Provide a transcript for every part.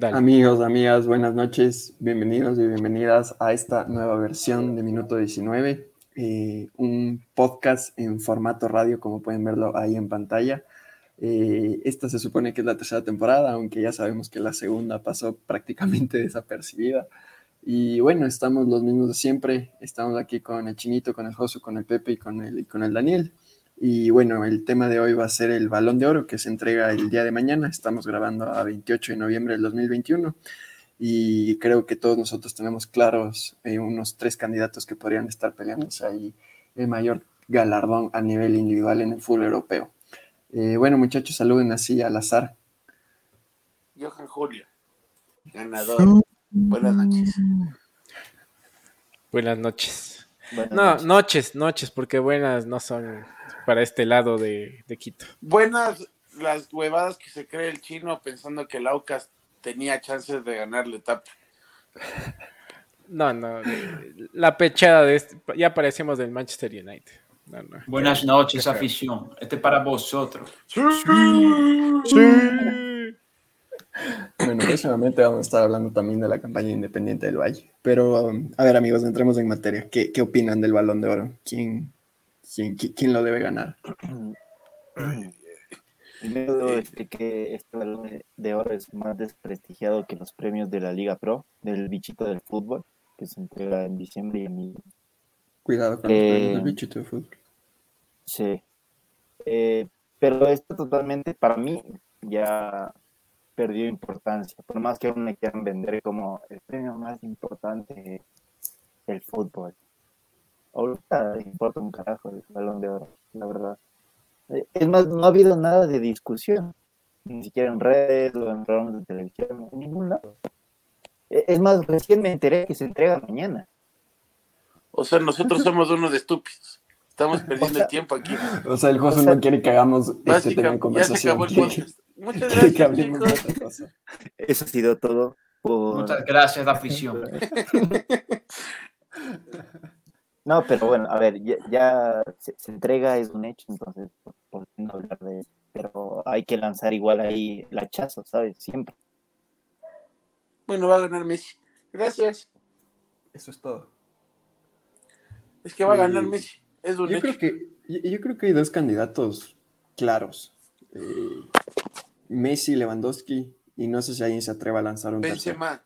Amigos, amigas, buenas noches, bienvenidos y bienvenidas a esta nueva versión de Minuto 19, eh, un podcast en formato radio, como pueden verlo ahí en pantalla. Eh, esta se supone que es la tercera temporada, aunque ya sabemos que la segunda pasó prácticamente desapercibida. Y bueno, estamos los mismos de siempre. Estamos aquí con el Chinito, con el Josu, con el Pepe y con el, y con el Daniel. Y bueno, el tema de hoy va a ser el Balón de Oro que se entrega el día de mañana. Estamos grabando a 28 de noviembre del 2021 y creo que todos nosotros tenemos claros eh, unos tres candidatos que podrían estar peleándose ahí el mayor galardón a nivel individual en el fútbol europeo. Eh, bueno, muchachos, saluden así al azar. Johan Julio, ganador. Buenas noches. Buenas noches. no, noches. noches, porque buenas no son para este lado de, Quito. Buenas las huevadas que se cree el chino pensando que el Aucas tenía chances de ganarle etapa. No, no, la pechada de este, ya parecemos del Manchester United. Buenas noches, afición. Este es para vosotros. Sí. Bueno, próximamente vamos a estar hablando también de la campaña independiente del Valle. Pero, um, a ver, amigos, entremos en materia. ¿Qué, opinan del balón de oro? ¿Quién, quién, lo debe ganar? Primero debo decir que este balón de oro es más desprestigiado que los premios de la Liga Pro, del bichito del fútbol, que se entrega en diciembre y en Cuidado con el eh, bichito de fútbol. Sí. Eh, pero esto totalmente, para mí, ya perdió importancia. Por más que aún me quieran vender como el premio más importante el fútbol. Ahorita importa un carajo el balón de oro, la verdad. Es más, no ha habido nada de discusión, ni siquiera en redes o en programas de televisión, en ningún lado. Es más, recién me enteré que se entrega mañana. O sea, nosotros somos unos estúpidos. Estamos perdiendo el tiempo aquí. O sea, el José no quiere que hagamos este tema de conversación. Muchas gracias. Eso ha sido todo. Muchas gracias, afición. No, pero bueno, a ver, ya, se, entrega, es un hecho, entonces, por, qué no hablar de Pero hay que lanzar igual ahí el hachazo, ¿sabes? Siempre. Bueno, va a ganar Messi. Gracias. Eso es todo. Es que va a ganar Messi. Es un yo, Creo que, yo, creo que hay dos candidatos claros. Eh, Messi, Lewandowski, y no sé si alguien se atreva a lanzar un Benzema.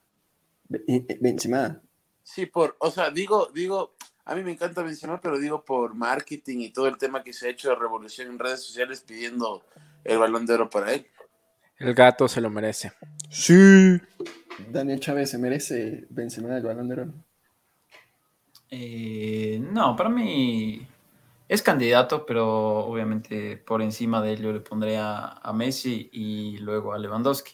Eh, eh, Benzema. Sí, por, o sea, digo, digo, a mí me encanta Benzema, pero digo por marketing y todo el tema que se ha hecho de revolución en redes sociales pidiendo el balón de oro para él. El gato se lo merece. Sí. Daniel Chávez se merece Benzema el balón de oro. Eh, no, para mí es candidato, pero obviamente por encima de él yo le pondré a, Messi y luego a Lewandowski.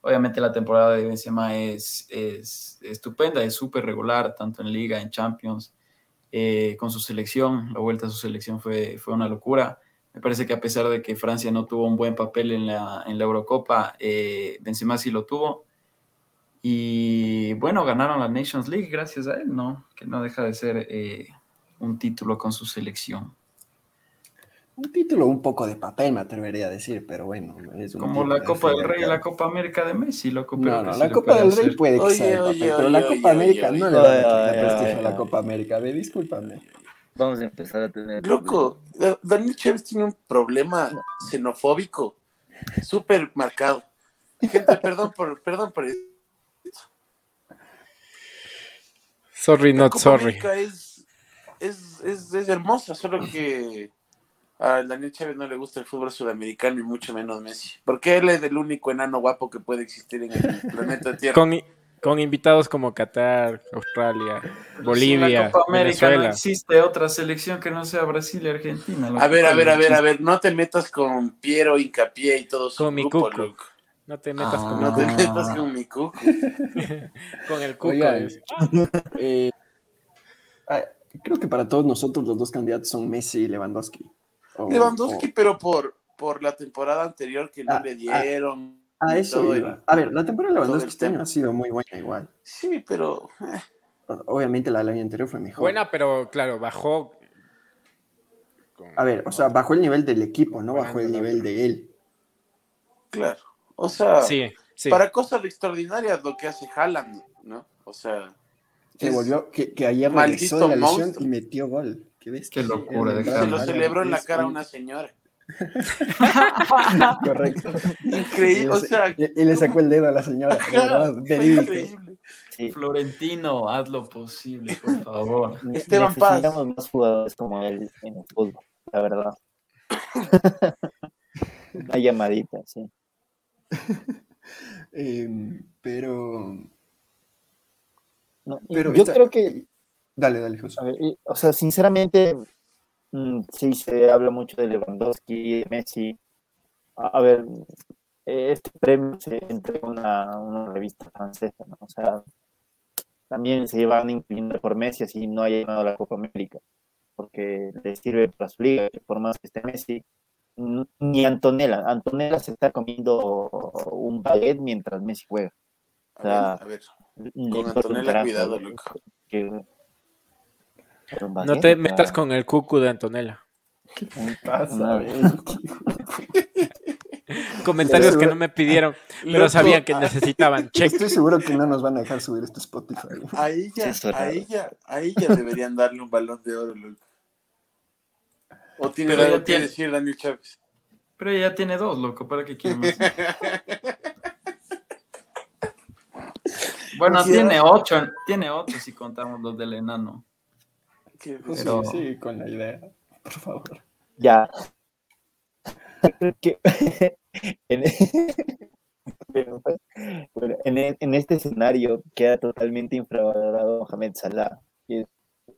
Obviamente la temporada de Benzema es, es estupenda, es súper regular, tanto en Liga, en Champions, eh, con su selección. La vuelta a su selección fue, fue una locura. Me parece que a pesar de que Francia no tuvo un buen papel en la, en la Eurocopa, eh, Benzema sí lo tuvo. Y bueno, ganaron la Nations League gracias a él, ¿no? Que no deja de ser eh, un título con su selección. Un título un poco de papel, me atrevería a decir, pero bueno. Es Como la Copa del Rey y la Copa América de Messi. Lo no, no, la Copa del Rey puede que sea pero la Copa América no le da prestigio a la Copa América. Ve, discúlpame. Vamos a empezar a tener. Loco, Daniel Chávez tiene un problema xenofóbico súper marcado. Gente, perdón por, perdón por eso. Sorry, not sorry. Es es, es, es hermosa, solo que a Daniel Chávez no le gusta el fútbol sudamericano y mucho menos Messi. Porque él es el único enano guapo que puede existir en el planeta Tierra. Con, con invitados como Qatar, Australia, Bolivia, la Copa América no existe otra selección que no sea Brasil y Argentina. A ver, a ver, a ver, a ver, no te metas con Piero, Incapié y todo su con grupo, mi No te metas con No te metas con mi cuco. con el cuco. eh, Creo que para todos nosotros los dos candidatos son Messi y Lewandowski. Lewandowski, pero por, por la temporada anterior que no ah, le ah, dieron. A, eso A ver, la temporada de Lewandowski este año ha sido muy buena igual. Sí, pero... Eh. Obviamente la del año anterior fue mejor. Buena, pero claro, bajó... A ver, o sea, bajó el nivel del equipo, no bajó el nivel de él. Claro, o sea... Sí. para cosas extraordinarias lo que hace Haaland, ¿no? O sea. Que volvió, que, que ayer regresó de la lesión y metió gol. Qué, Qué locura de Se lo celebró en la cara a una señora. Correcto. Increíble, o sea. Y, le sacó el dedo a la señora. increíble. Florentino, haz lo posible, por favor. Esteban Paz. Necesitamos más jugadores como él en el fútbol, la verdad. Una llamadita, sí. Em, pero. pero yo creo que. Dale, dale, José. o sea, sinceramente, mm, sí se habla mucho de Lewandowski, de Messi. A, ver, este premio se entrega una, una revista francesa, ¿no? O sea, también se van incluyendo por Messi así no haya ganado la Copa América, porque le sirve para su liga, que por más que esté Messi, ni Antonella, Antonella se está comiendo un baguette mientras Messi juega. O sea, a ver, con Antonella cuidado, loco. No te metas con el cucu de Antonella. ¿Qué pasa? Comentarios que no me pidieron, pero sabían que necesitaban check. Estoy seguro que no nos van a dejar subir este Spotify. A ella, a ella, a ella deberían darle un balón de oro, loco. O tiene algo que decir Daniel Chávez. Pero ella tiene dos, loco, ¿para qué quiere más? bueno, tiene ocho, tiene ocho si contamos los del enano. Pero... Sí, con la idea, por favor. Ya. en, en, en, este escenario queda totalmente infravalorado Mohamed Salah, que es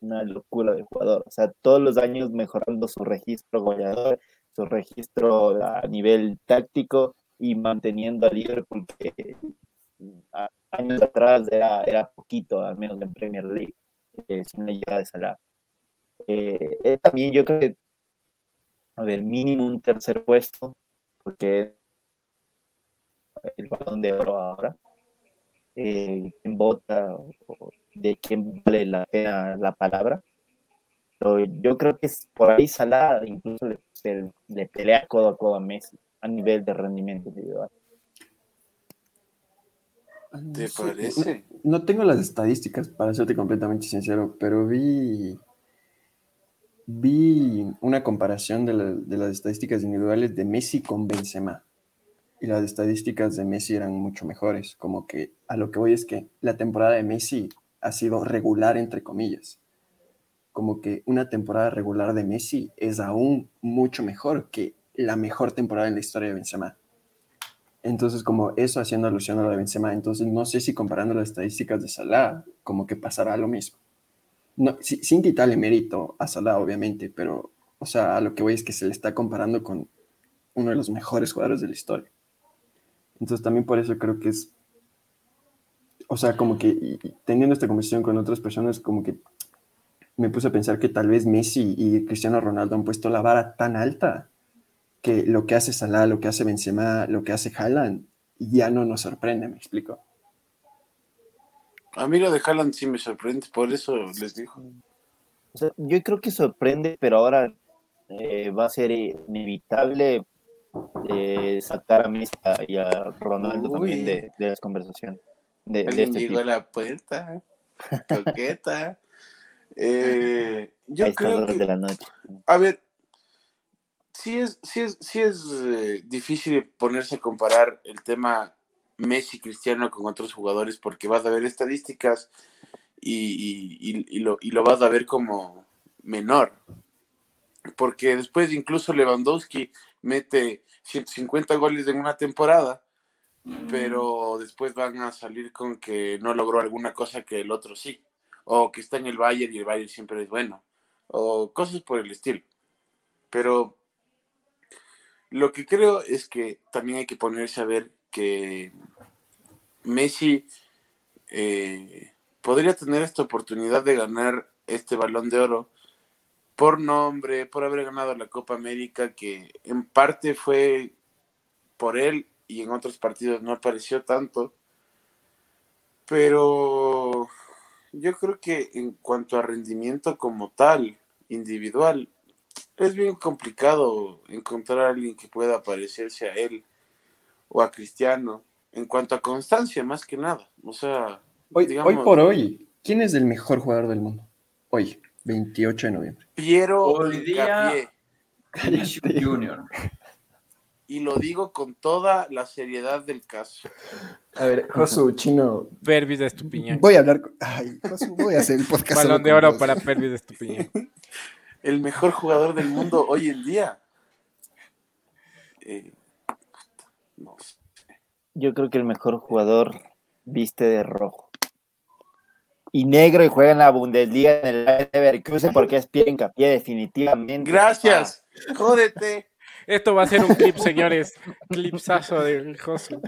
una locura de jugador. O sea, todos los años mejorando su registro goleador, su registro a nivel táctico y manteniendo a Liverpool que años atrás era, era poquito, al menos en Premier League, eh, sin la llegada de Salah. Eh, también yo creo que a ver, mínimo un tercer puesto, porque el balón de oro ahora, eh, en vota, de quién vale la pena la palabra. Pero yo creo que es por ahí Salah incluso le, pelea codo a codo a Messi a nivel de rendimiento individual. ¿Te parece? no, tengo las estadísticas para serte completamente sincero, pero vi vi una comparación de, las estadísticas individuales de Messi con Benzema. Y las estadísticas de Messi eran mucho mejores. Como que a lo que voy es que la temporada de Messi ha sido regular, entre comillas. Como que una temporada regular de Messi es aún mucho mejor que la mejor temporada en la historia de Benzema. Entonces, como eso haciendo alusión a lo de Benzema, entonces no sé si comparando las estadísticas de Salah, como que pasará lo mismo no, sin quitarle mérito a Salah, obviamente, pero, o sea, a lo que voy es que se le está comparando con uno de los mejores jugadores de la historia. Entonces también por eso creo que es, o sea, como que teniendo esta conversación con otras personas, como que me puse a pensar que tal vez Messi y Cristiano Ronaldo han puesto la vara tan alta que lo que hace Salah, lo que hace Benzema, lo que hace Haaland, ya no nos sorprende, me explico. A mí lo de Haaland sí me sorprende, por eso les digo. yo creo que sorprende, pero ahora eh, va a ser inevitable eh, sacar a Messi y a Ronaldo también de, las conversaciones. De, de este llegó a la puerta, coqueta. eh, yo creo que, de la noche. A ver, sí es, sí es, sí es eh, difícil ponerse a comparar el tema Messi Cristiano con otros jugadores porque vas a ver estadísticas y, lo, lo vas a ver como menor. Porque después incluso Lewandowski mete 150 goles en una temporada, pero después van a salir con que no logró alguna cosa que el otro sí, o que está en el Bayern y el Bayern siempre es bueno, o cosas por el estilo. Pero lo que creo es que también hay que ponerse a ver que Messi eh, podría tener esta oportunidad de ganar este balón de oro por nombre, por haber ganado la Copa América, que en parte fue por él y en otros partidos no apareció tanto. Pero yo creo que en cuanto a rendimiento como tal, individual, es bien complicado encontrar a alguien que pueda parecerse a él o a Cristiano. En cuanto a constancia, más que nada. O sea, hoy, hoy por hoy, ¿quién es el mejor jugador del mundo? Hoy, 28 de noviembre. Piero Hoy día, Junior. Y lo digo con toda la seriedad del caso. A ver, Josu, chino. Pervis de Estupiñán. Voy a hablar. Con... Ay, Josu, voy a hacer el podcast. Balón de oro para Pervis de Estupiñán. El mejor jugador del mundo hoy en día. Eh, no sé. Yo creo que el mejor jugador viste de rojo. Y negro y juega en la Bundesliga en el Leverkusen porque es pie en pie definitivamente. Gracias. Jódete. Esto va a ser un clip, señores. Clipsazo del Josu.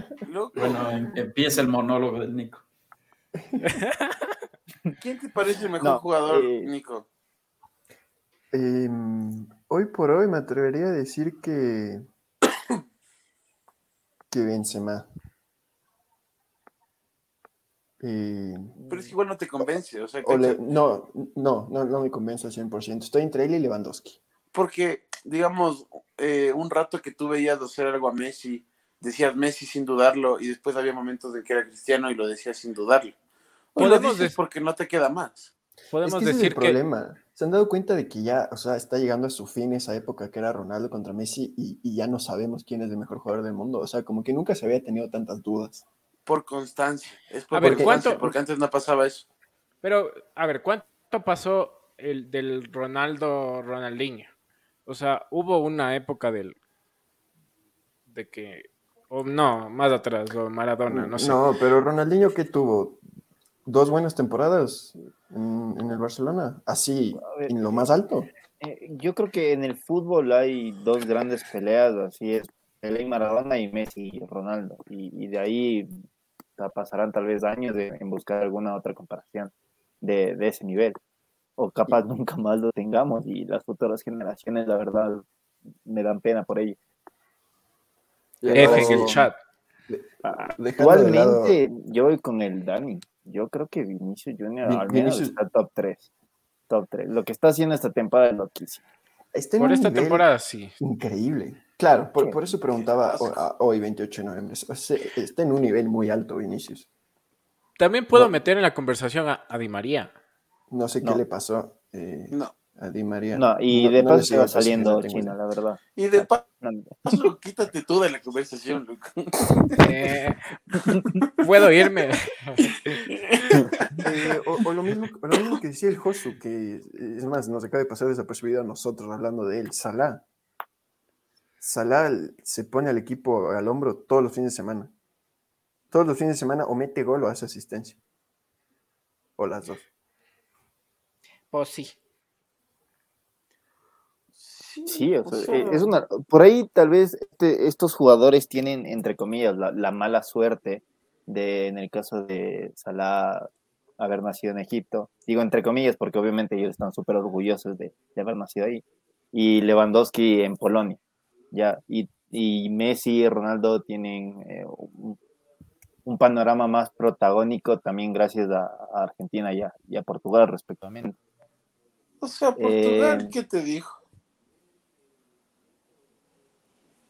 Bueno, em, empieza el monólogo del Nico. ¿Quién te parece el mejor no, jugador, eh, Nico? Eh, hoy por hoy me atrevería a decir que que Benzema. Eh, Pero es que igual no te convence. O sea, o le, no, no, no, no me convence al 100%. Estoy entre él y Lewandowski. Porque, digamos, eh, un rato que tú veías hacer algo a Messi, decías Messi sin dudarlo, y después había momentos de que era cristiano y lo decías sin dudarlo. Hoy lo dices porque no te queda más. Podemos es que decir es el problema. Se han dado cuenta de que ya, o sea, está llegando a su fin esa época que era Ronaldo contra Messi y, y, ya no sabemos quién es el mejor jugador del mundo. O sea, como que nunca se había tenido tantas dudas. Por constancia. Es por A ver, constancia, ¿cuánto- porque antes no pasaba eso. Pero, a ver, ¿cuánto pasó el del Ronaldo Ronaldinho? O sea, hubo una época del de que o no, más atrás, o Maradona, no sé. No, pero Ronaldinho que tuvo dos buenas temporadas en, en el Barcelona, así ver, en lo más alto. Eh, yo creo que en el fútbol hay dos grandes peleas, así es, Pelé y Maradona y Messi y Ronaldo. Y, y de ahí pasarán tal vez años de- en buscar alguna otra comparación de, de ese nivel. O capaz nunca más lo tengamos y las futuras generaciones, la verdad, me dan pena por ello. F en el chat. Ah, Igualmente, yo voy con el Dani. Yo creo que Vinicius Junior al menos Vinicius- está top 3. Top 3. Lo que está haciendo esta temporada es loquísimo. Está en Por esta temporada sí. Increíble. Claro, por, por eso preguntaba hoy, 28 de noviembre. O sea, está en un nivel muy alto, Vinicius. También puedo No. meter en la conversación a, a Di María. No sé No. qué le pasó eh, No. A Di María. No, y No- de no paso se va saliendo China, la verdad. Y de paso, No, quítate tú de la conversación, loco. Eh, puedo irme. Eh, o, o lo mismo, o lo mismo que decía el Josu, que es más, nos acaba de pasar desapercibido a nosotros hablando de él, Salah. Salah se pone al equipo al hombro todos los fines de semana. Todos los fines de semana o mete gol o hace asistencia. O las dos. Pues sí. Sí, o o sea, sea, eh, es una, por ahí tal vez este- estos jugadores tienen, entre comillas, la, la mala suerte de, en el caso de Salah, haber nacido en Egipto. Digo entre comillas porque obviamente ellos están súper orgullosos de, de haber nacido ahí. Y Lewandowski en Polonia, ya. Y, y Messi y Ronaldo tienen eh, un, un panorama más protagónico también gracias a, a Argentina y a, y a Portugal respectivamente. O sea, Portugal, Eh, ¿qué te dijo?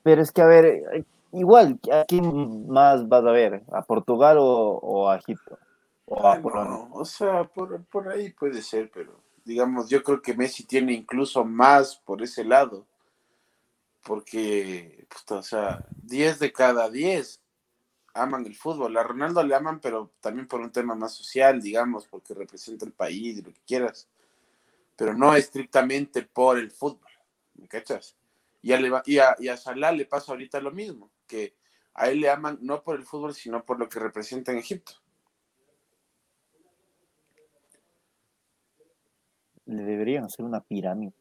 Pero es que, a ver, igual, ¿a quién más vas a ver? ¿A Portugal o, o a Egipto? ¿O a Ay, Polonia? no, o sea, por, por ahí puede ser, pero digamos, yo creo que Messi tiene incluso más por ese lado. Porque, puta, o sea, 10 de cada 10 aman el fútbol. A Ronaldo le aman, pero también por un tema más social, digamos, porque representa el país y lo que quieras. Pero no estrictamente por el fútbol. ¿Me cachas? Y a, Leva- y, a, y a Salah le pasa ahorita lo mismo, que a él le aman no por el fútbol, sino por lo que representa en Egipto. Le deberían hacer una pirámide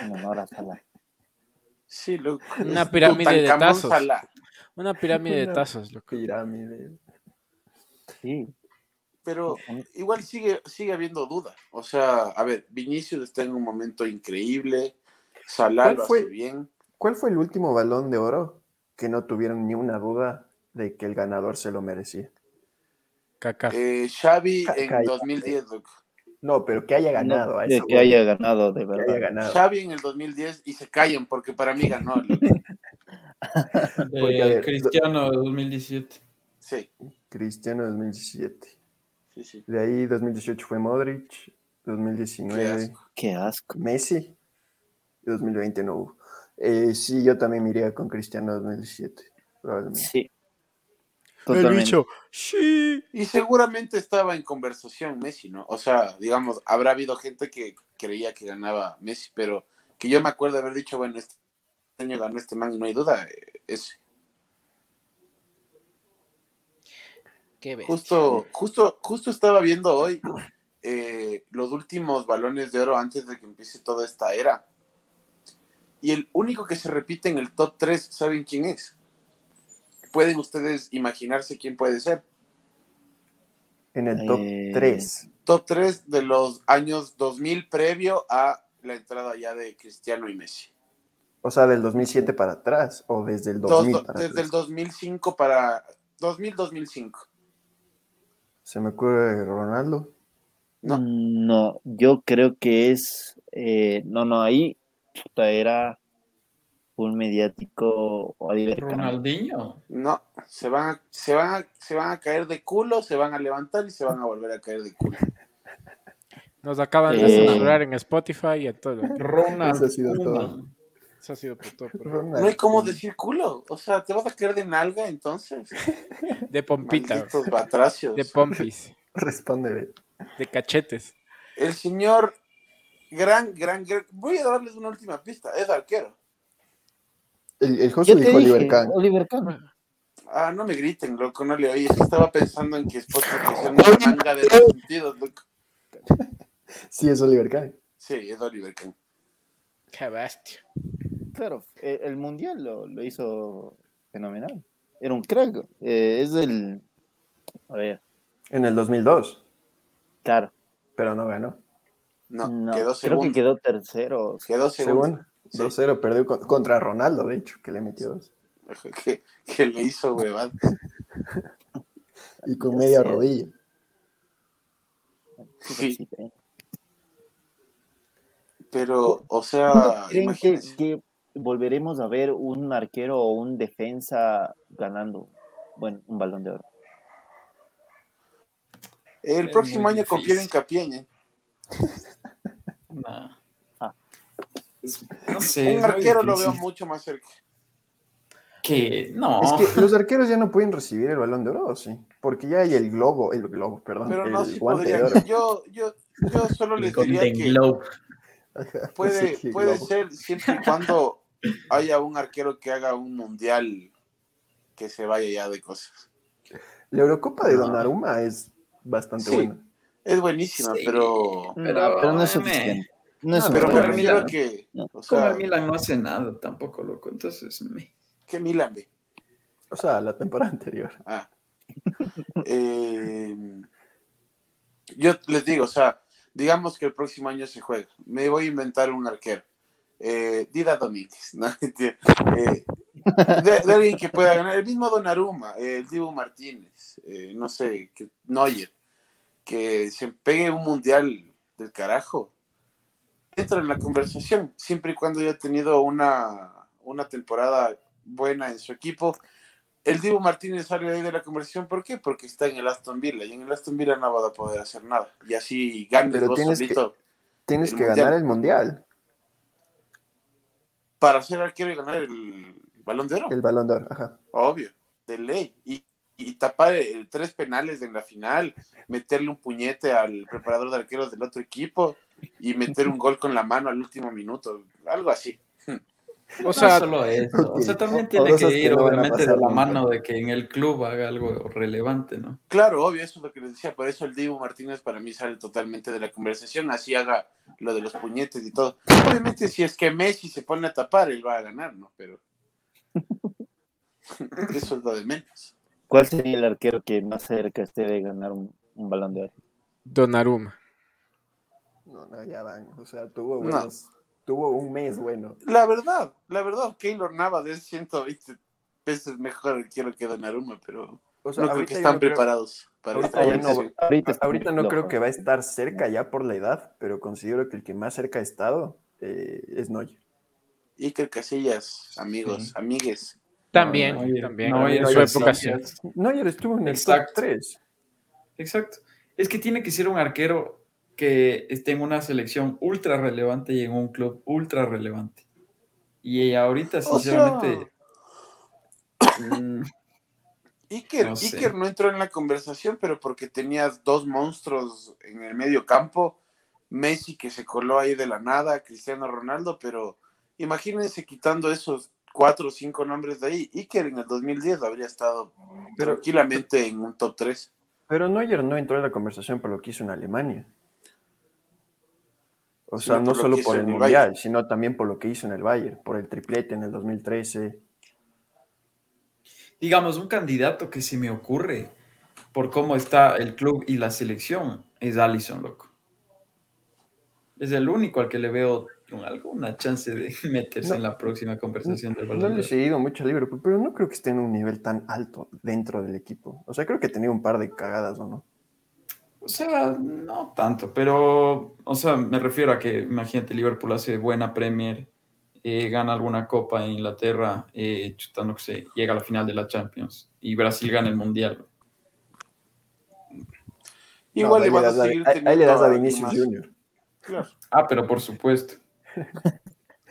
en honor a Salah. Sí, loco. Una pirámide de tazos. Salah. Una pirámide de tazos, loco. Pirámide. Sí. Pero igual sigue, sigue habiendo duda. O sea, a ver, Vinicius está en un momento increíble. Salah ¿Cuál lo fue? hace bien. ¿Cuál fue el último balón de oro que no tuvieron ni una duda de que el ganador se lo merecía? Caca. Eh, Xavi Ca- en cállate. 2010, loco. No, pero que haya ganado No, a que haya ganado, de que haya verdad. ganado. Xavi en el 2010 y se callan porque para mí ganó. Porque, ver, Cristiano de 2017. Sí, Cristiano 2017. sí, sí. De ahí 2018 fue Modric, Qué 2019 asco. Qué asco. Messi, 2020 no hubo. Eh, sí, yo también me iría con Cristiano 2017, probablemente. Sí. Totalmente. sí. Y seguramente estaba en conversación Messi, ¿no? O sea, digamos, habrá habido gente que creía que ganaba Messi, pero que yo me acuerdo de haber dicho, bueno, este año ganó este man y no hay duda, eh, ese. Qué. Justo, justo, justo estaba viendo hoy eh, los últimos balones de oro antes de que empiece toda esta era. Y el único que se repite en el top 3, ¿saben quién es? ¿Pueden ustedes imaginarse quién puede ser? En el top Eh, 3. Top 3 de los años 2000 previo a la entrada ya de Cristiano y Messi. O sea, del 2007 para atrás, o desde el Dos- 2000 para desde atrás. el 2005 para 2000-2005. Se me ocurre Ronaldo. No. No, yo creo que es. eh, no, no, ahí puta, era un mediático. Ronaldinho. No, se van, a, se, van a, se van a caer de culo, se van a levantar y se van a volver a caer de culo. Nos acaban de Eh. censurar en Spotify y en todo. Ronald. Eso ha sido todo. Eso ha sido pero- Ronaldo. No hay cómo decir culo. O sea, ¿te vas a caer de nalga entonces? De pompita, de pompis, Respóndele. de cachetes. El señor, gran, gran, gran- Voy a darles una última pista. Es arquero. El, el te dijo dije, Oliver Kahn. Oliver Kahn. Ah, no me griten, loco, no le oí. Es estaba pensando en que Spotify es una manga de los sentidos, loco. Sí, es Oliver Kahn. Sí, es Oliver Kahn. Qué bestia. Claro, eh, el mundial lo, lo hizo fenomenal. Era un crack. Eh, es del. A ver, En el 2002, claro. pero no ganó. No, No, quedó creo segundo. que quedó tercero. Quedó segundo. Según Sí. 2-0, perdió con- contra Ronaldo, de hecho, que le metió dos. Que, que le hizo huevada. Y con media rodilla. Sí. Pero, o sea, ¿Creen que, volveremos a ver un arquero o un defensa ganando, bueno, un balón de oro? El Es próximo año confío en difícil. Capién. ¿eh? Nah. Ah. No sé. Un arquero lo veo mucho más cerca. Que no. Es que los arqueros ya no pueden recibir el balón de oro, sí. Porque ya hay el globo, el globo, perdón. Pero el no, sí podría. oro. Yo, yo, yo solo les diría que Globe. Puede, sí, puede globo. ser siempre y cuando haya un arquero que haga un mundial que se vaya ya de cosas. La Eurocopa de No. Donnarumma es bastante Sí. buena. Es buenísima, Sí, pero, Pero, pero no es suficiente. No es No, pero me Pero suficiente. refiero a Milan. que, No. o Como sea, el Milan no hace nada tampoco, loco. Entonces, me. ¿qué Milan ve? O sea, la temporada anterior. Ah. Eh, yo les digo, o sea, digamos que el próximo año se juega. Me voy a inventar un arquero. Eh, Dida Domínguez, ¿no? Eh, de, de alguien que pueda ganar. El mismo Donnarumma, eh, el Dibu Martínez, eh, no sé, que, Neuer, que se pegue un mundial del carajo. Entra en la conversación, siempre y cuando haya tenido una, una temporada buena en su equipo. El Dibu Martínez sale ahí de la conversación, ¿por qué? Porque está en el Aston Villa y en el Aston Villa no va a poder hacer nada. Y así ganes Pero vos tienes que- Tienes que mundial. ganar el mundial, para ser arquero y ganar el balón de oro. el balón de oro. Ajá. Obvio, de ley. Y, y tapar el- tres penales en la final, meterle un puñete al preparador de arqueros del otro equipo y meter un gol con la mano al último minuto, algo así. O sea, no solo eso. O sea, también tiene que que ir, no obviamente, de la mano de que en el club haga algo relevante, ¿no? Claro, obvio, eso es lo que les decía, por eso el Dibu Martínez para mí sale totalmente de la conversación, así haga lo de los puñetes y todo. Obviamente si es que Messi se pone a tapar, él va a ganar, ¿no? Pero eso es lo de menos. ¿Cuál sería el arquero que más cerca esté de ganar un, un balón de oro? Donnarumma. No, no, ya van. O sea, tuvo, No. buenos- tuvo un mes bueno. La verdad, la verdad, Keylor Navas es 120 veces mejor arquero que Donnarumma, pero O sea, no creo que están no creo- preparados para ahorita esta no-. Ahorita, está Ahorita muy no creo que va a estar cerca ya por la edad, pero considero que el que más cerca ha estado eh, es Neuer. Iker Casillas, amigos, Sí. amigues. También, Neuer- también. Neuer en su época sí. Neuer estuvo en el Exacto. top 3. Exacto. Es que tiene que ser un arquero que esté en una selección ultra relevante y en un club ultra relevante. Y ahorita, O sinceramente, Iker, No sé. Iker no entró en la conversación, pero porque tenías dos monstruos en el medio campo. Messi que se coló ahí de la nada, Cristiano Ronaldo, pero imagínense quitando esos cuatro o cinco nombres de ahí. Iker en el 2010 habría estado Pero- tranquilamente en un top 3. Pero Neuer no entró en la conversación por lo que hizo en Alemania. O Sino sea, no por solo por el Mundial, Bayern. sino también por lo que hizo en el Bayern, por el triplete en el 2013. digamos, un candidato que se me ocurre por cómo está el club y la selección es Allison, loco. Es el único al que le veo alguna chance de meterse No. en la próxima conversación del No balón. le de he seguido mucho a Liverpool, pero no creo que esté en un nivel tan alto dentro del equipo. O sea, creo que ha tenido un par de cagadas, ¿o no? O sea, no tanto, pero, o sea, me refiero a que, imagínate, Liverpool hace buena Premier, eh, gana alguna copa en Inglaterra, eh, chuta, no sé, llega a la final de la Champions y Brasil gana el Mundial. Igual No, le ahí vas a seguir ahí- ahí le das a Vinicius. Junior. Claro. Ah, pero por supuesto.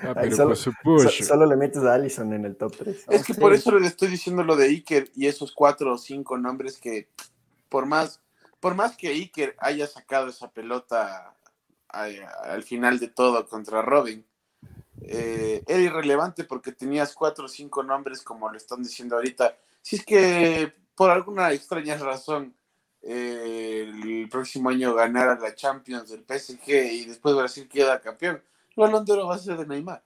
Ah, pero solo- por supuesto. So- solo le metes a Allison en el top 3. Es que por eso le estoy diciendo lo de Iker y esos cuatro o cinco nombres que, por más, por más que Iker haya sacado esa pelota a- al final de todo contra Robin, eh, era irrelevante porque tenías cuatro o cinco nombres, como lo están diciendo ahorita. Si es que por alguna extraña razón eh, el próximo año ganara la Champions del PSG y después Brasil queda campeón, de oro va a ser de Neymar.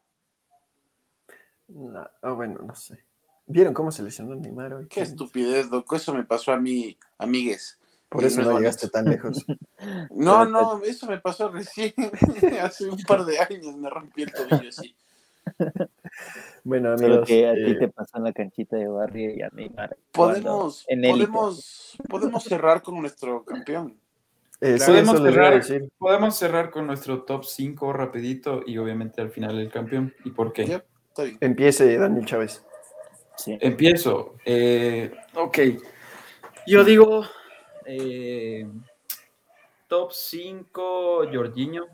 No, ah, bueno, no sé. ¿Vieron cómo se lesionó Neymar hoy? Qué estupidez, loco. Eso me pasó a mí, amigues. Por eso no no llegaste tan lejos. No, no, eso me pasó recién. Hace un par de años me rompí el tobillo así. Bueno, Solo amigos, que a eh, ti te pasó en la canchita de barrio y a Neymar. Podemos, podemos, podemos cerrar con nuestro campeón. Eh, Podemos cerrar, decir. podemos cerrar con nuestro top 5 rapidito y obviamente al final el campeón. ¿Y por qué? Ya, está bien. Empiece Daniel Chávez. Sí. Empiezo. Eh, ok. Yo digo eh, top 5 Jorginho.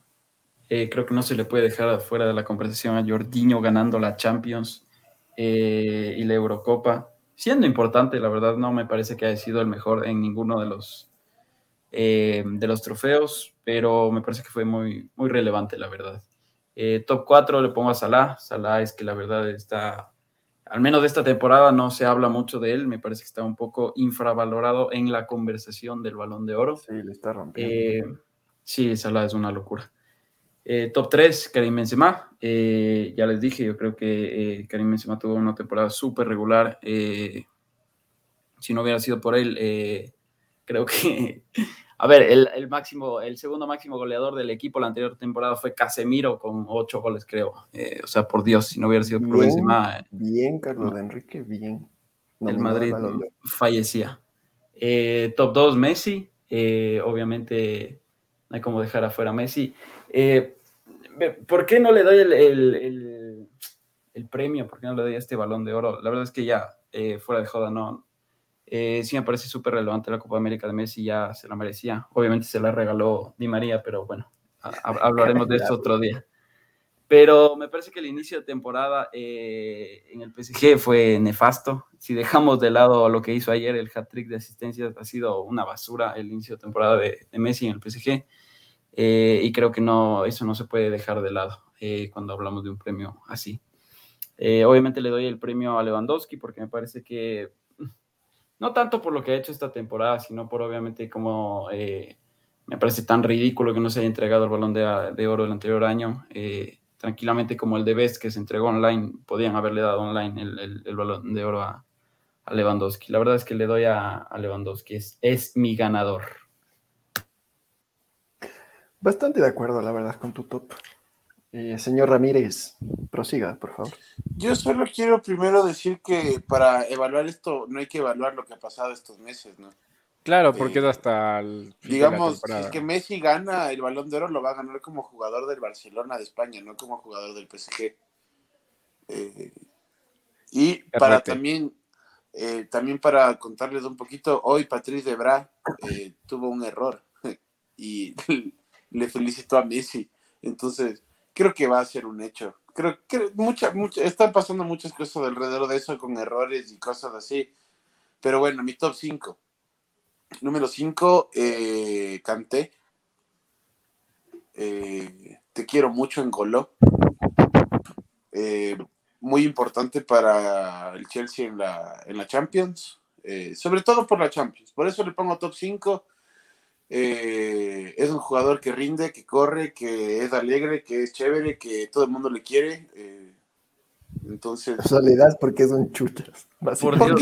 Eh, creo que no se le puede dejar afuera de la conversación a Jorginho ganando la Champions eh, y la Eurocopa. Siendo importante, la verdad no me parece que haya sido el mejor en ninguno de los, eh, de los trofeos, pero me parece que fue muy, muy relevante, la verdad. Eh, top 4 le pongo a Salah. Salah es que la verdad está al menos de esta temporada no se habla mucho de él, me parece que está un poco infravalorado en la conversación del balón de oro. Sí, le está rompiendo. Eh, sí, Salah es una locura. Eh, top 3, Karim Benzema. Eh, ya les dije, yo creo que eh, Karim Benzema tuvo una temporada súper regular. Si no hubiera sido por él, eh, creo que... A ver, el, el, máximo, el segundo máximo goleador del equipo la anterior temporada fue Casemiro con ocho goles, creo. Eh, o sea, por Dios, si no hubiera sido por bien, Benzema... Bien, Carlos de Enrique, bien. el Madrid fallecía. Eh, top 2, Messi. Eh, obviamente, no hay como dejar afuera a Messi. Eh, ¿Por qué no le doy el, el, el, el, premio? ¿Por qué no le doy este balón de oro? La verdad es que ya, eh, fuera de joda, no. Eh, sí me parece súper relevante la Copa América de Messi, ya se la merecía. Obviamente se la regaló Di María, pero bueno, hablaremos de esto otro día. Pero me parece que el inicio de temporada eh, en el PSG fue nefasto. Si dejamos de lado lo que hizo ayer, el hat-trick de asistencias ha sido una basura el inicio de temporada de, de Messi en el PSG. Eh, y creo que no, eso no se puede dejar de lado eh, cuando hablamos de un premio así. Obviamente le doy el premio a Lewandowski porque me parece que, no tanto por lo que ha hecho esta temporada, sino por obviamente como eh, me parece tan ridículo que no se haya entregado el balón de, de oro el anterior año. Eh, tranquilamente como el de Best que se entregó online, podían haberle dado online el, balón de oro a, a, Lewandowski. La verdad es que le doy a, a Lewandowski, es mi ganador. Bastante de acuerdo, la verdad, con tu top. Eh, señor Ramírez, prosiga, por favor. Yo solo quiero primero decir que para evaluar esto no hay que evaluar lo que ha pasado estos meses, ¿no? Claro, porque eh, es hasta el. Digamos, si es que Messi gana el balón de oro, lo va a ganar como jugador del Barcelona de España, no como jugador del PSG. Eh, Y para también, eh, también para contarles un poquito, hoy Patrice Debra eh, tuvo un error y le felicitó a Messi. Entonces, creo que va a ser un hecho. Creo que mucha, mucha, están pasando muchas cosas alrededor de eso con errores y cosas así. Pero bueno, mi top 5. Número 5, eh, Canté. Eh, te quiero mucho en Goló. Eh, muy importante para el Chelsea en la, en la Champions. Sobre todo por la Champions. Por eso le pongo top 5 eh, es un jugador que rinde, que corre, que es alegre, que es chévere, que todo el mundo le quiere. Eh, entonces. Soledad porque es un chuchas. ¿Por,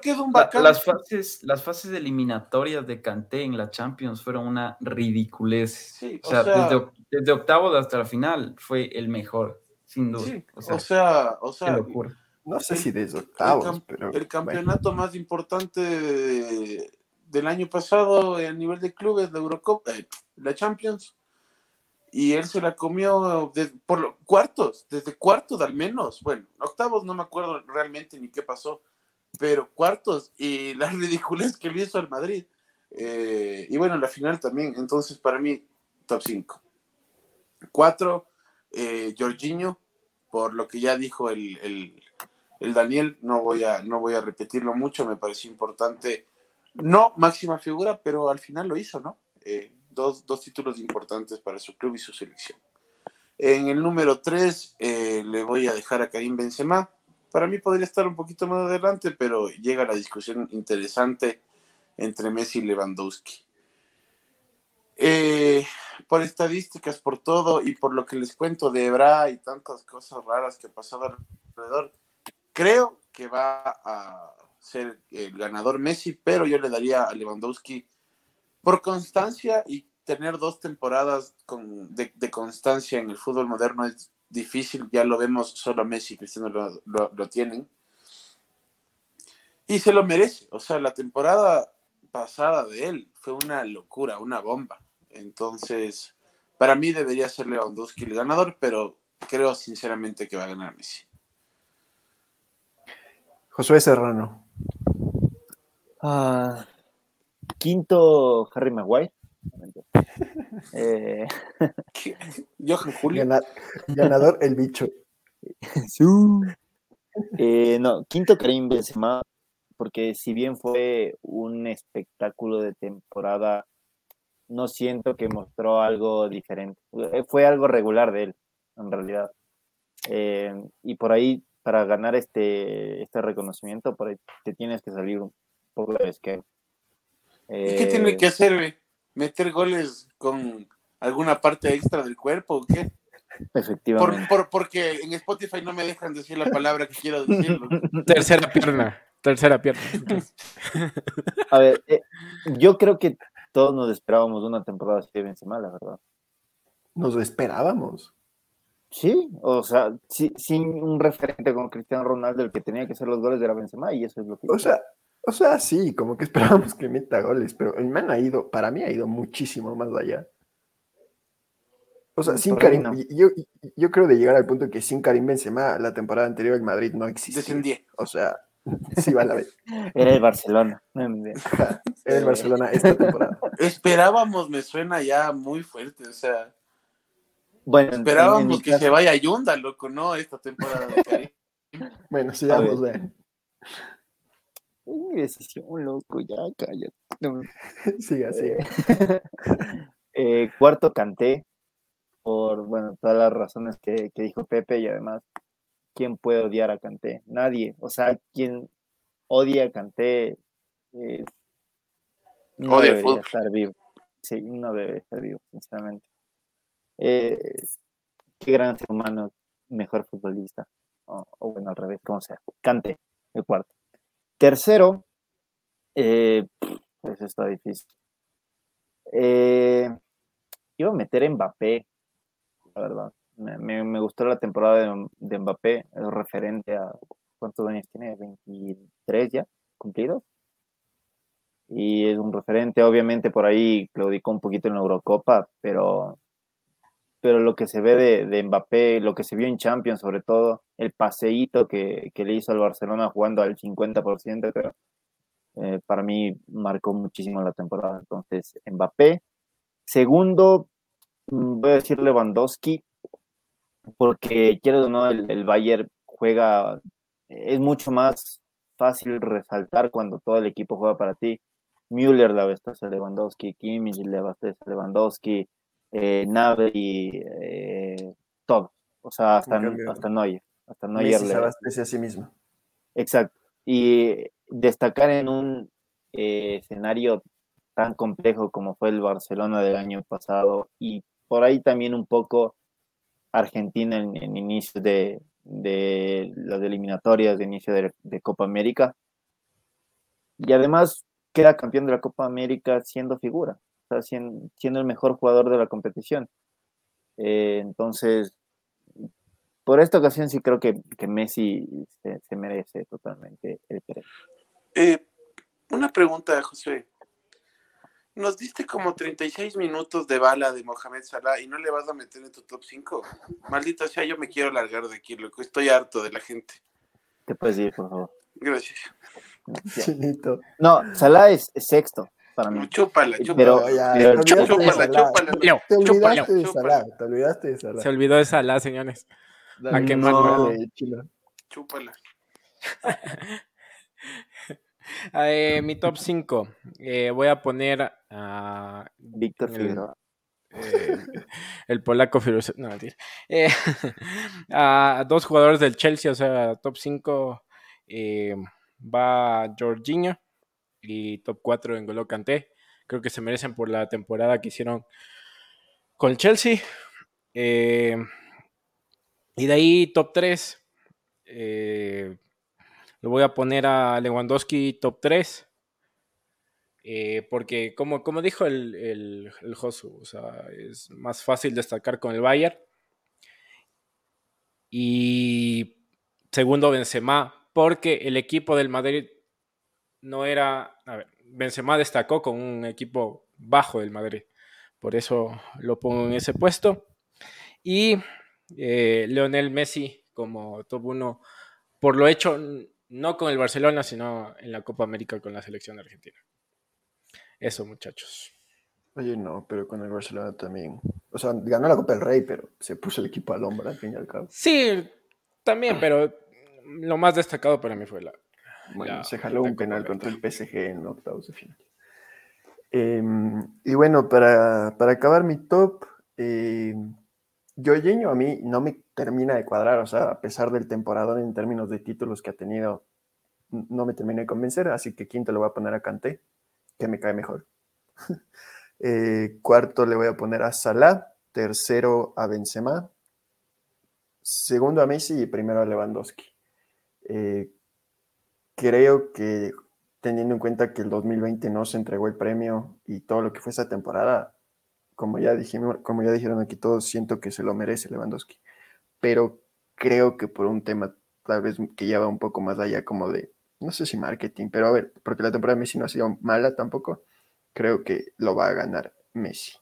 qué, es un bacán? las, fases, las fases eliminatorias de Canté en la Champions fueron una ridiculez. o, sea, desde, octavo hasta la final fue el mejor, sin duda. o sea, o sea, No sé si desde octavos, el, pero. El campeonato más importante de, del año pasado a nivel de clubes, de Eurocopa, eh, la Champions, y él se la comió por los cuartos, desde cuartos al menos, bueno, octavos no me acuerdo realmente ni qué pasó, pero cuartos. Y la ridiculez que le hizo al Madrid. Eh, y bueno, la final también, entonces para mí, top 5. Cuatro, eh, Jorginho, por lo que ya dijo el, el, el, Daniel, no voy, a, no voy a repetirlo mucho, me pareció importante no máxima figura, pero al final lo hizo, ¿no? Eh, dos, títulos importantes para su club y su selección. En el número 3 eh, le voy a dejar a Karim Benzema. Para mí podría estar un poquito más adelante, pero llega la discusión interesante entre Messi y Lewandowski. Eh, por estadísticas, por todo y por lo que les cuento de Ebra y tantas cosas raras que pasado alrededor, creo que va a ser el ganador Messi, pero yo le daría a Lewandowski por constancia y tener dos temporadas con, de, constancia en el fútbol moderno es difícil, ya lo vemos, solo Messi y Cristiano lo, tienen. Y se lo merece, o sea, la temporada pasada de él fue una locura, una bomba. Entonces, para mí debería ser Lewandowski el ganador, pero creo sinceramente que va a ganar Messi. Josué Serrano. Ah, quinto, Harry Maguire. Eh, Johan Julio. ganador, el bicho. Eh, no, quinto Karim Benzema, porque si bien fue un espectáculo de temporada, no siento que mostró algo diferente. Eh, fue algo regular de él, en realidad. y por ahí para ganar este, este reconocimiento, por te tienes que salir un poco de esquema. ¿Qué tiene eh, que hacer, ¿Meter goles con alguna parte extra del cuerpo o qué? Efectivamente. Por, porque en Spotify no me dejan decir la palabra que quiero decir. Tercera pierna. Tercera pierna. A ver, eh, yo creo que todos nos esperábamos una temporada así de Benzema, la verdad. Nos esperábamos. Sí, o sea, sin un referente como Cristiano Ronaldo, el que tenía que hacer los goles de la Benzema, y eso es lo que. O sea, o sea, sí, como que esperábamos que meta goles, pero el man ha ido, para mí ha ido muchísimo más allá. O sea, sin Karim, yo, yo creo de llegar al punto que sin Karim Benzema, la temporada anterior el Madrid no existía. O sea, sí va a la vez. Era el Barcelona. Era el Barcelona esta temporada. Esperábamos, me suena ya muy fuerte, o sea. Bueno, Esperábamos que se vaya Yunda, loco, ¿no? Esta temporada de Bueno, sí, vamos a ver. Decisión, loco, ya cállate. Siga, siga. Eh, cuarto, canté por, bueno, todas las razones que, dijo Pepe y además, ¿quién puede odiar a Canté? Nadie. O sea, quien odia a Canté no odia debería estar vivo. Sí, no debe estar vivo, sinceramente. Eh, qué gran ser humano, mejor futbolista. O, bueno, al revés, como sea. Cante, el cuarto. Tercero, eh, pues está difícil. Eh, iba a meter Mbappé, la verdad. Me, gustó la temporada de, Mbappé, es referente a cuántos años tiene, 23 ya cumplidos. Y es un referente, obviamente por ahí claudicó un poquito en la Eurocopa, pero pero lo que se ve de, de Mbappé, lo que se vio en Champions sobre todo, el paseíto que, que le hizo al Barcelona jugando al 50%, creo, eh, para mí marcó muchísimo la temporada. Entonces, Mbappé. Segundo, mm, voy a decir Lewandowski, porque quiero o no, el, el Bayern juega, es mucho más fácil resaltar cuando todo el equipo juega para ti. Müller la a Lewandowski, Kimmich le a Lewandowski, eh, Nabri, eh, todo. O sea, hasta, hasta Neuer. Hasta Neuer Messi le... a sí mismo. Exacto. Y destacar en un eh, escenario tan complejo como fue el Barcelona del año pasado y por ahí también un poco Argentina en, en inicio de, de las eliminatorias de inicio de, Copa América. Y además queda campeón de la Copa América siendo figura, siendo, el mejor jugador de la competición. Eh, entonces, por esta ocasión sí creo que, Messi se, merece totalmente el premio. Eh, una pregunta, José. Nos diste como 36 minutos de bala de Mohamed Salah y no le vas a meter en tu top 5. Maldito sea, yo me quiero largar de aquí, loco. Estoy harto de la gente. Te puedes ir, por favor. Gracias. Chinito. No, Salah es, sexto para mí. chúpala, chúpala. Pero, ya, chúpala, chúpala, Te olvidaste de Salah, te olvidaste de Salah. Se olvidó de Salah, señores. ¿A qué no, Chúpala. Eh, mi top 5. Eh, voy a poner a. Víctor Figueroa. Eh, el polaco no, a dos jugadores del Chelsea, o sea, top 5 va Jorginho y top 4 en Golo Kanté. Creo que se merecen por la temporada que hicieron con el Chelsea. y de ahí top 3. Le voy a poner a Lewandowski top 3. Eh, porque como, como dijo el, el, Josu, o sea, es más fácil destacar con el Bayern. Y segundo, Benzema, porque el equipo del Madrid no era... A ver, Benzema destacó con un equipo bajo del Madrid. Por eso lo pongo en ese puesto. Y eh, Leonel Messi como top 1, por lo hecho no con el Barcelona, sino en la Copa América con la selección argentina. Eso, muchachos. Oye, no, pero con el Barcelona también. O sea, ganó la Copa del Rey, pero se puso el equipo al hombro al fin y al cabo. Sí, también, pero lo más destacado para mí fue la. Bueno, se jaló un penal contra el PSG en octavos de final. Em, y bueno, para, acabar mi top, eh, Jorginho a mí no me termina de cuadrar, o sea, a pesar del temporada en términos de títulos que ha tenido, no me termina de convencer, así que quinto le voy a poner a Kanté, que me cae mejor. Eh, cuarto le voy a poner a Salah, tercero a Benzema, segundo a Messi y primero a Lewandowski. Eh, creo que teniendo en cuenta que el 2020 no se entregó el premio y todo lo que fue esa temporada, como ya dijimos, como ya dijeron aquí todos, siento que se lo merece Lewandowski pero creo que por un tema tal vez que ya va un poco más allá como de, no sé si marketing, pero a ver, porque la temporada de Messi no ha sido mala tampoco, creo que lo va a ganar Messi.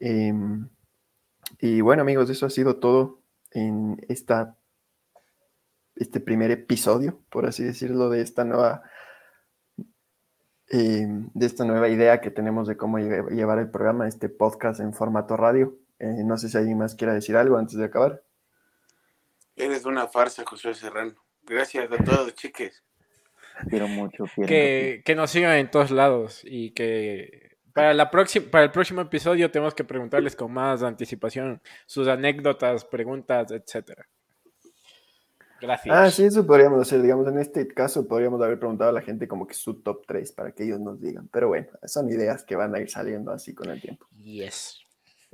Em, y bueno amigos, eso ha sido todo en esta, este primer episodio, por así decirlo, de esta nueva... Em, de esta nueva idea que tenemos de cómo llevar el programa, este podcast en formato radio. Eh, no sé si alguien más quiera decir algo antes de acabar. Eres una farsa, José Serrano. Gracias a todos, chiques. Quiero mucho. que, que nos sigan en todos lados y que para, la próxima, para el próximo episodio tenemos que preguntarles con más anticipación sus anécdotas, preguntas, etcétera. Gracias. Ah, sí, eso podríamos hacer. Digamos, en este caso podríamos haber preguntado a la gente como que su top 3 para que ellos nos digan. Pero bueno, son ideas que van a ir saliendo así con el tiempo. Yes.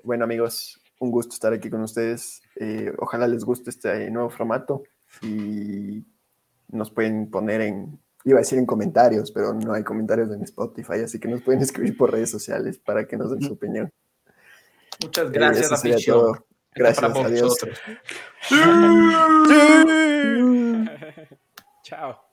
Bueno, amigos, un gusto estar aquí con ustedes. Eh, ojalá les guste este nuevo formato y nos pueden poner en, iba a decir en comentarios, pero no hay comentarios en Spotify, así que nos pueden escribir por redes sociales para que nos den su opinión. Muchas eh, gracias, eh, Gracias, adiós. Chao.